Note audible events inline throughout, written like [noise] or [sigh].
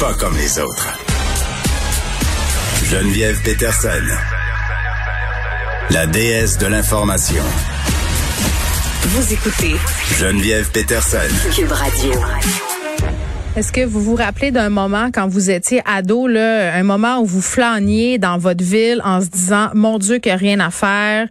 pas comme les autres. Geneviève Peterson, la déesse de l'information. Vous écoutez Geneviève Peterson. Cube Radio. Est-ce que vous vous rappelez d'un moment quand vous étiez ado, là, un moment où vous flâniez dans votre ville en se disant, mon Dieu, qu'il n'y a rien à faire.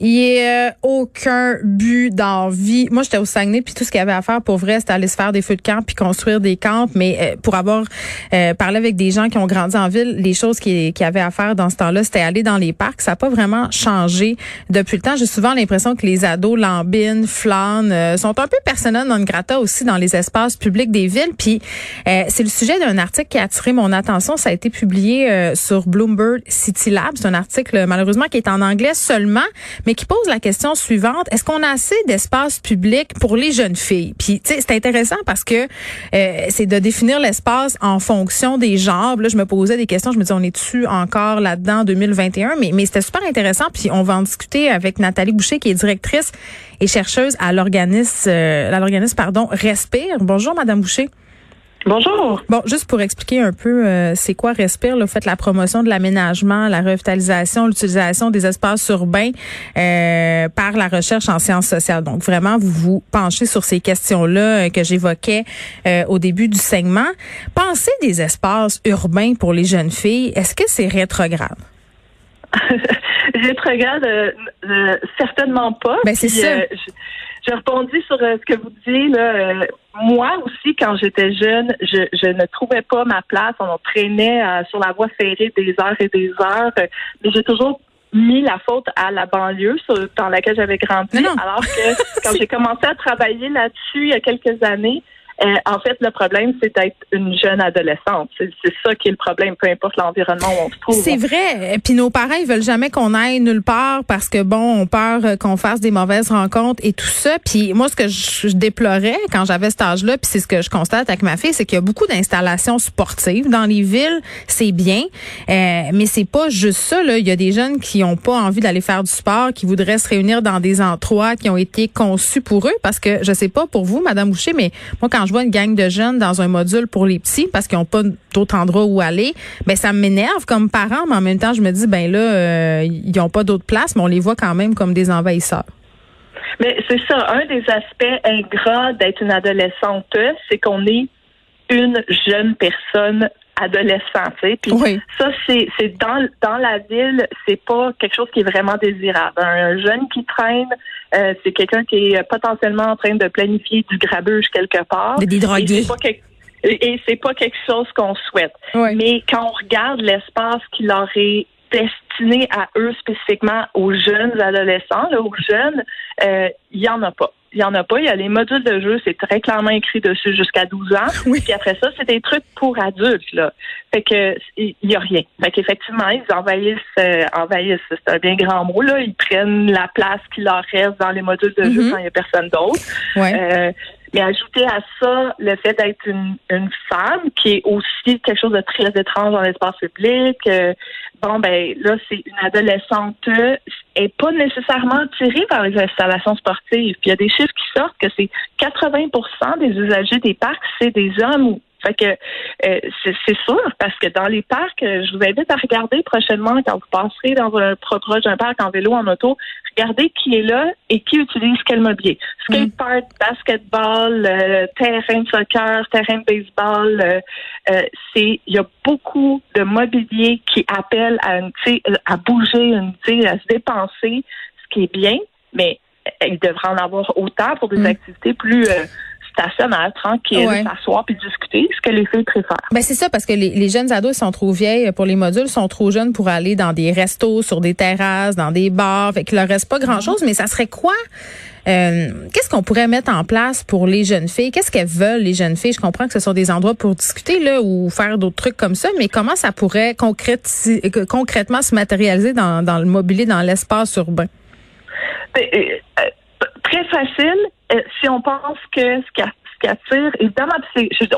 Il n'y a aucun but dans vie. Moi, j'étais au Saguenay, puis tout ce qu'il y avait à faire pour vrai, c'était aller se faire des feux de camp puis construire des camps. Mais euh, pour avoir euh, parlé avec des gens qui ont grandi en ville, les choses qu'il y avait à faire dans ce temps-là, c'était aller dans les parcs. Ça n'a pas vraiment changé depuis le temps. J'ai souvent l'impression que les ados lambinent, flânent, euh, sont un peu persona non grata aussi dans les espaces publics des villes. Puis c'est le sujet d'un article qui a attiré mon attention. Ça a été publié sur Bloomberg City Lab. C'est un article malheureusement qui est en anglais seulement mais qui pose la question suivante est-ce qu'on a assez d'espace public pour les jeunes filles? Puis tu sais, c'est intéressant parce que euh, c'est de définir l'espace en fonction des genres. Là, je me posais des questions, je me disais on est-tu encore là-dedans en 2021 Mais mais c'était super intéressant. Puis on va en discuter avec Nathalie Boucher qui est directrice et chercheuse à l'organisme, euh, à l'organisme pardon Respire. Bonjour, Madame Boucher. Bonjour. Bon, juste pour expliquer un peu, euh, c'est quoi Respire? Là, vous faites la promotion de l'aménagement, la revitalisation, l'utilisation des espaces urbains euh, par la recherche en sciences sociales. Donc, vraiment, vous vous penchez sur ces questions-là euh, que j'évoquais au début du segment. Pensez des espaces urbains pour les jeunes filles, est-ce que c'est rétrograde? [laughs] rétrograde, certainement pas. Ben, c'est ça. je, répondis sur ce que vous dites là moi aussi, quand j'étais jeune, je, je, ne trouvais pas ma place. On traînait euh, sur la voie ferrée des heures et des heures. mais j'ai toujours mis la faute à la banlieue dans laquelle j'avais grandi. Alors que [laughs] quand j'ai commencé à travailler là-dessus il y a quelques années, euh, en fait, le problème, c'est d'être une jeune adolescente. C'est ça qui est le problème, peu importe l'environnement où on se trouve. C'est vrai. Et puis nos parents, ils veulent jamais qu'on aille nulle part parce que bon, on peur euh, qu'on fasse des mauvaises rencontres et tout ça. Puis moi, ce que je, déplorais quand j'avais cet âge-là, puis c'est ce que je constate avec ma fille, c'est qu'il y a beaucoup d'installations sportives dans les villes. C'est bien, euh, mais c'est pas juste ça. Là. Il y a des jeunes qui ont pas envie d'aller faire du sport, qui voudraient se réunir dans des endroits qui ont été conçus pour eux. Parce que je sais pas pour vous, Madame Boucher, mais moi, quand je vois une gang de jeunes dans un module pour les petits parce qu'ils n'ont pas d'autres endroits où aller, ben ça m'énerve comme parent, mais en même temps, je me dis, ben là, euh, ils n'ont pas d'autres places, mais on les voit quand même comme des envahisseurs. Mais c'est ça, un des aspects ingrats d'être une adolescente, c'est qu'on est une jeune personne adolescent, tu sais. Puis ça, c'est, c'est dans, dans la ville, c'est pas quelque chose qui est vraiment désirable. Un jeune qui traîne, euh, c'est quelqu'un qui est potentiellement en train de planifier du grabuge quelque part. Et c'est pas quelque chose qu'on souhaite. Mais quand on regarde l'espace qui leur est destiné à eux spécifiquement, aux jeunes adolescents, là, aux jeunes, euh, il y en a pas il y en a pas. Il y a les modules de jeu, c'est très clairement écrit dessus jusqu'à 12 ans. Oui. Puis après ça, c'est des trucs pour adultes, là. Fait que il y, a rien. Fait qu'effectivement, ils envahissent, euh, envahissent, c'est un bien grand mot, là. Ils prennent la place qui leur reste dans les modules de jeu mm-hmm. quand il n'y a personne d'autre. Ouais. Euh, mais ajouter à ça le fait d'être une, une, femme, qui est aussi quelque chose de très étrange dans l'espace public. Euh, bon, ben là, c'est une adolescente est pas nécessairement tirée par les installations sportives. Puis il y a des chiffres qui sortent que c'est 80% des usagers des parcs, c'est des hommes fait que euh, c'est sûr, parce que dans les parcs, euh, je vous invite à regarder prochainement quand vous passerez dans un proche d'un parc en vélo, en auto, regardez qui est là et qui utilise quel mobilier. Skatepark, mm. basketball, euh, terrain de soccer, terrain de baseball, c'est il y a beaucoup de mobilier qui appelle à à bouger, une, à se dépenser, ce qui est bien, mais il devrait en avoir autant pour des mm. activités plus stationnaire, tranquille, s'asseoir puis discuter, ce que les filles préfèrent. Ben c'est ça parce que les, jeunes ados sont trop vieilles pour les modules, sont trop jeunes pour aller dans des restos, sur des terrasses, dans des bars, fait qu'il leur reste pas grand-chose, mais ça serait quoi euh, qu'est-ce qu'on pourrait mettre en place pour les jeunes filles? Qu'est-ce qu'elles veulent, les jeunes filles? Je comprends que ce sont des endroits pour discuter là, ou faire d'autres trucs comme ça, mais comment ça pourrait euh, concrètement se matérialiser dans, dans le mobilier, dans l'espace urbain? Ben, euh, très facile. Euh, si on pense que ce qui, ce qui attire, évidemment,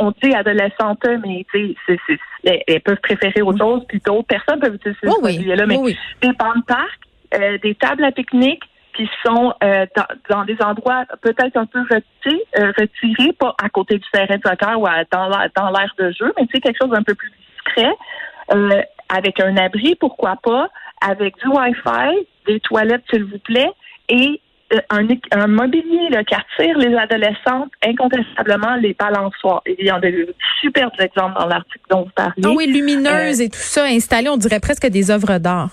on dit adolescente, mais tu sais, elles peuvent préférer autre chose, puis d'autres personnes peuvent utiliser oh oui. là mais oh oui. des bancs de parc, euh, des tables à pique-nique, qui sont euh, dans, dans, des endroits peut-être un peu retirés, euh, retirés, pas à côté du terrain de soccer ou à, dans l'air de jeu, mais tu sais, quelque chose d'un peu plus discret, euh, avec un abri, pourquoi pas, avec du Wi-Fi, des toilettes, s'il vous plaît, et un, un, mobilier là, qui attire les adolescentes, incontestablement les balançoires. Il y en a des superbes exemples dans l'article dont vous parlez. Ah oui, lumineuses et tout ça installées, on dirait presque des œuvres d'art.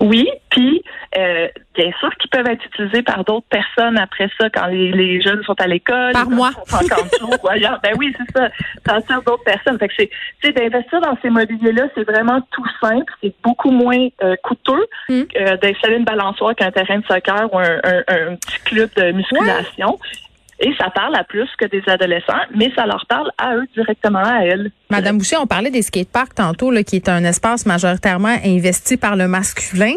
Oui, puis euh, bien sûr qu'ils peuvent être utilisés par d'autres personnes après ça quand les, jeunes sont à l'école. Par moi. [laughs] ou ailleurs. Ben oui, c'est ça. Ça sert d'autres personnes. Fait que c'est, tu sais, d'investir dans ces mobiliers-là, c'est vraiment tout simple. C'est beaucoup moins euh, coûteux mm. euh, d'installer une balançoire qu'un terrain de soccer ou un, petit club de musculation. Et ça parle à plus que des adolescents, mais ça leur parle à eux directement, à elles. Madame Boucher, on parlait des skateparks tantôt, là, qui est un espace majoritairement investi par le masculin.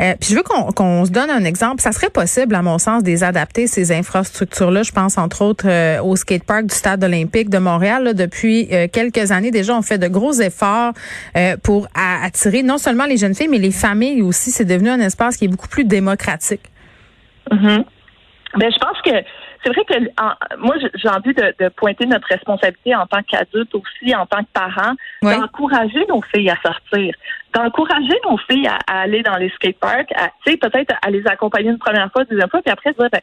Euh, puis je veux qu'on se donne un exemple. Ça serait possible, à mon sens, des adapter ces infrastructures-là. Je pense entre autres euh, au skatepark du Stade olympique de Montréal. depuis euh, quelques années déjà, on fait de gros efforts pour attirer non seulement les jeunes filles, mais les familles aussi. C'est devenu un espace qui est beaucoup plus démocratique. Mm Ben, je pense que c'est vrai que moi, j'ai envie de, pointer notre responsabilité en tant qu'adulte aussi, en tant que parents, d'encourager nos filles à sortir, d'encourager nos filles à, aller dans les skateparks, tu sais, peut-être à les accompagner une première fois, une deuxième fois, puis après, ben,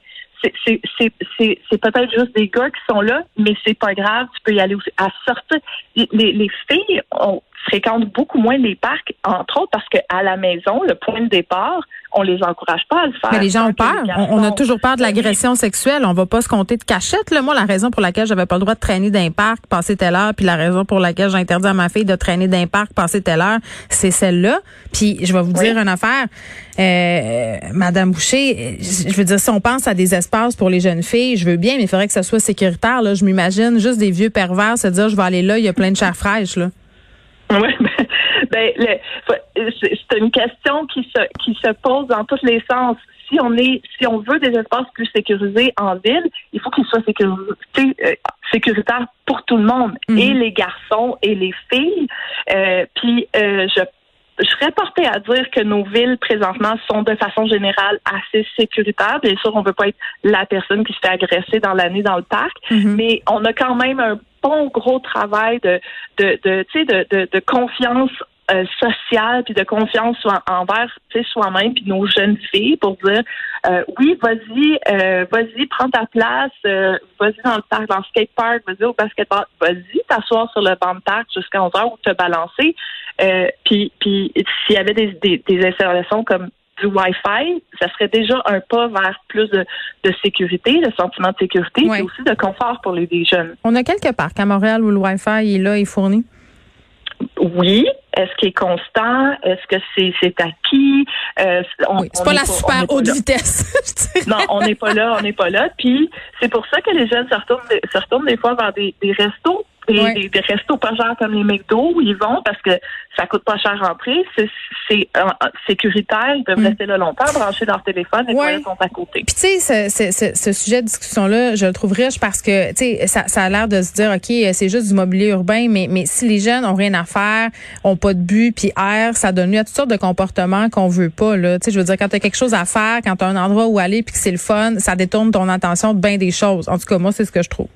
c'est peut-être juste des gars qui sont là, mais c'est pas grave, tu peux y aller aussi. À sortir, les, les filles ont fréquentent beaucoup moins les parcs, entre autres parce qu'à la maison, le point de départ, on les encourage pas à le faire. Mais les gens ont peur. On, a toujours peur de l'agression sexuelle. On va pas se compter de cachette. Là. Moi, la raison pour laquelle j'avais pas le droit de traîner d'un parc, passer telle heure, puis la raison pour laquelle j'ai interdit à ma fille de traîner d'un parc, passer telle heure, c'est celle-là. Puis je vais vous dire une affaire. Euh, Madame Boucher, je veux dire, si on pense à des espaces pour les jeunes filles, je veux bien, mais il faudrait que ça soit sécuritaire. Là. Je m'imagine juste des vieux pervers se dire, je vais aller là, il y a plein de chair fraîche. Là. [laughs] Oui, ben, ben c'est une question qui se qui se pose dans tous les sens. Si on est, si on veut des espaces plus sécurisés en ville, il faut qu'ils soient euh, sécuritaires pour tout le monde, mhm. et les garçons et les filles. Euh, puis euh, je je serais portée à dire que nos villes présentement sont de façon générale assez sécuritaires. Bien sûr, on ne veut pas être la personne qui se fait agresser dans l'année dans le parc, mhm. mais on a quand même un bon gros travail de de de, de, de, de confiance euh, sociale puis de confiance envers soi-même puis nos jeunes filles pour dire euh, oui vas-y euh, vas-y prends ta place vas-y dans le parc dans le skatepark vas-y au basketball vas-y t'asseoir sur le banc de parc jusqu'à 11 heures ou te balancer puis puis s'il y avait des, des, des installations comme du Wi-Fi, ça serait déjà un pas vers plus de, sécurité, de sentiment de sécurité, et aussi de confort pour les, jeunes. On a quelques parcs à Montréal où le Wi-Fi est là, est fourni. Oui. Est-ce qu'il est constant? Est-ce que c'est c'est acquis? Euh, c'est pas la super haute vitesse. [laughs] non, on n'est pas là, on n'est pas là. Puis c'est pour ça que les jeunes se retournent, se retournent des fois vers des, des restos des, des, restos pas chers comme les McDo où ils vont parce que ça coûte pas cher rentrer. C'est euh, sécuritaire. Ils peuvent mm. rester là longtemps, brancher leur téléphone et ouais. sont à côté. Puis tu sais, ce, ce, ce, sujet de discussion-là, je le trouve riche parce que tu sais, ça, ça a l'air de se dire, OK, c'est juste du mobilier urbain, mais, mais si les jeunes ont rien à faire, ont pas de but, puis air, ça donne lieu à toutes sortes de comportements qu'on veut pas. Là. Tu sais, je veux dire, quand tu as quelque chose à faire, quand tu as un endroit où aller, puis que c'est le fun, ça détourne ton attention de bien des choses. En tout cas, moi, c'est ce que je trouve.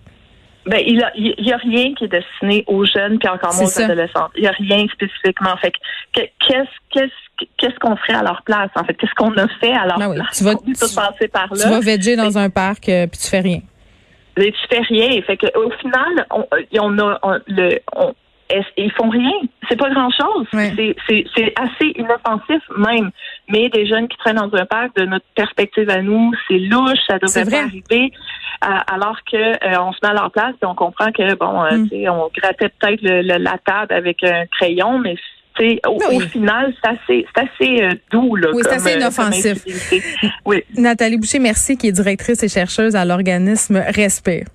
Ben, il y a rien qui est destiné aux jeunes puis encore moins aux adolescents. Il y a rien spécifiquement. Fait qu'est-ce qu'est-ce qu'est-ce qu'on ferait à leur place en fait? Qu'est-ce qu'on a fait à leur ben place? Tu vas passer par là. Tu vas veger dans un parc euh, puis tu fais rien. Mais tu fais rien. Fait que au final, on, on a le on, ils font rien. C'est pas grand chose. C'est assez inoffensif même. Mais des jeunes qui traînent dans un parc, de notre perspective à nous, c'est louche, ça devrait pas arriver. Alors que euh, on se met à leur place et on comprend que bon, euh, mm. on grattait peut-être la table avec un crayon, mais au, au, final, c'est assez, assez euh, doux. Là, oui, c'est assez inoffensif. oui. Nathalie Boucher, merci, qui est directrice et chercheuse à l'organisme Respire.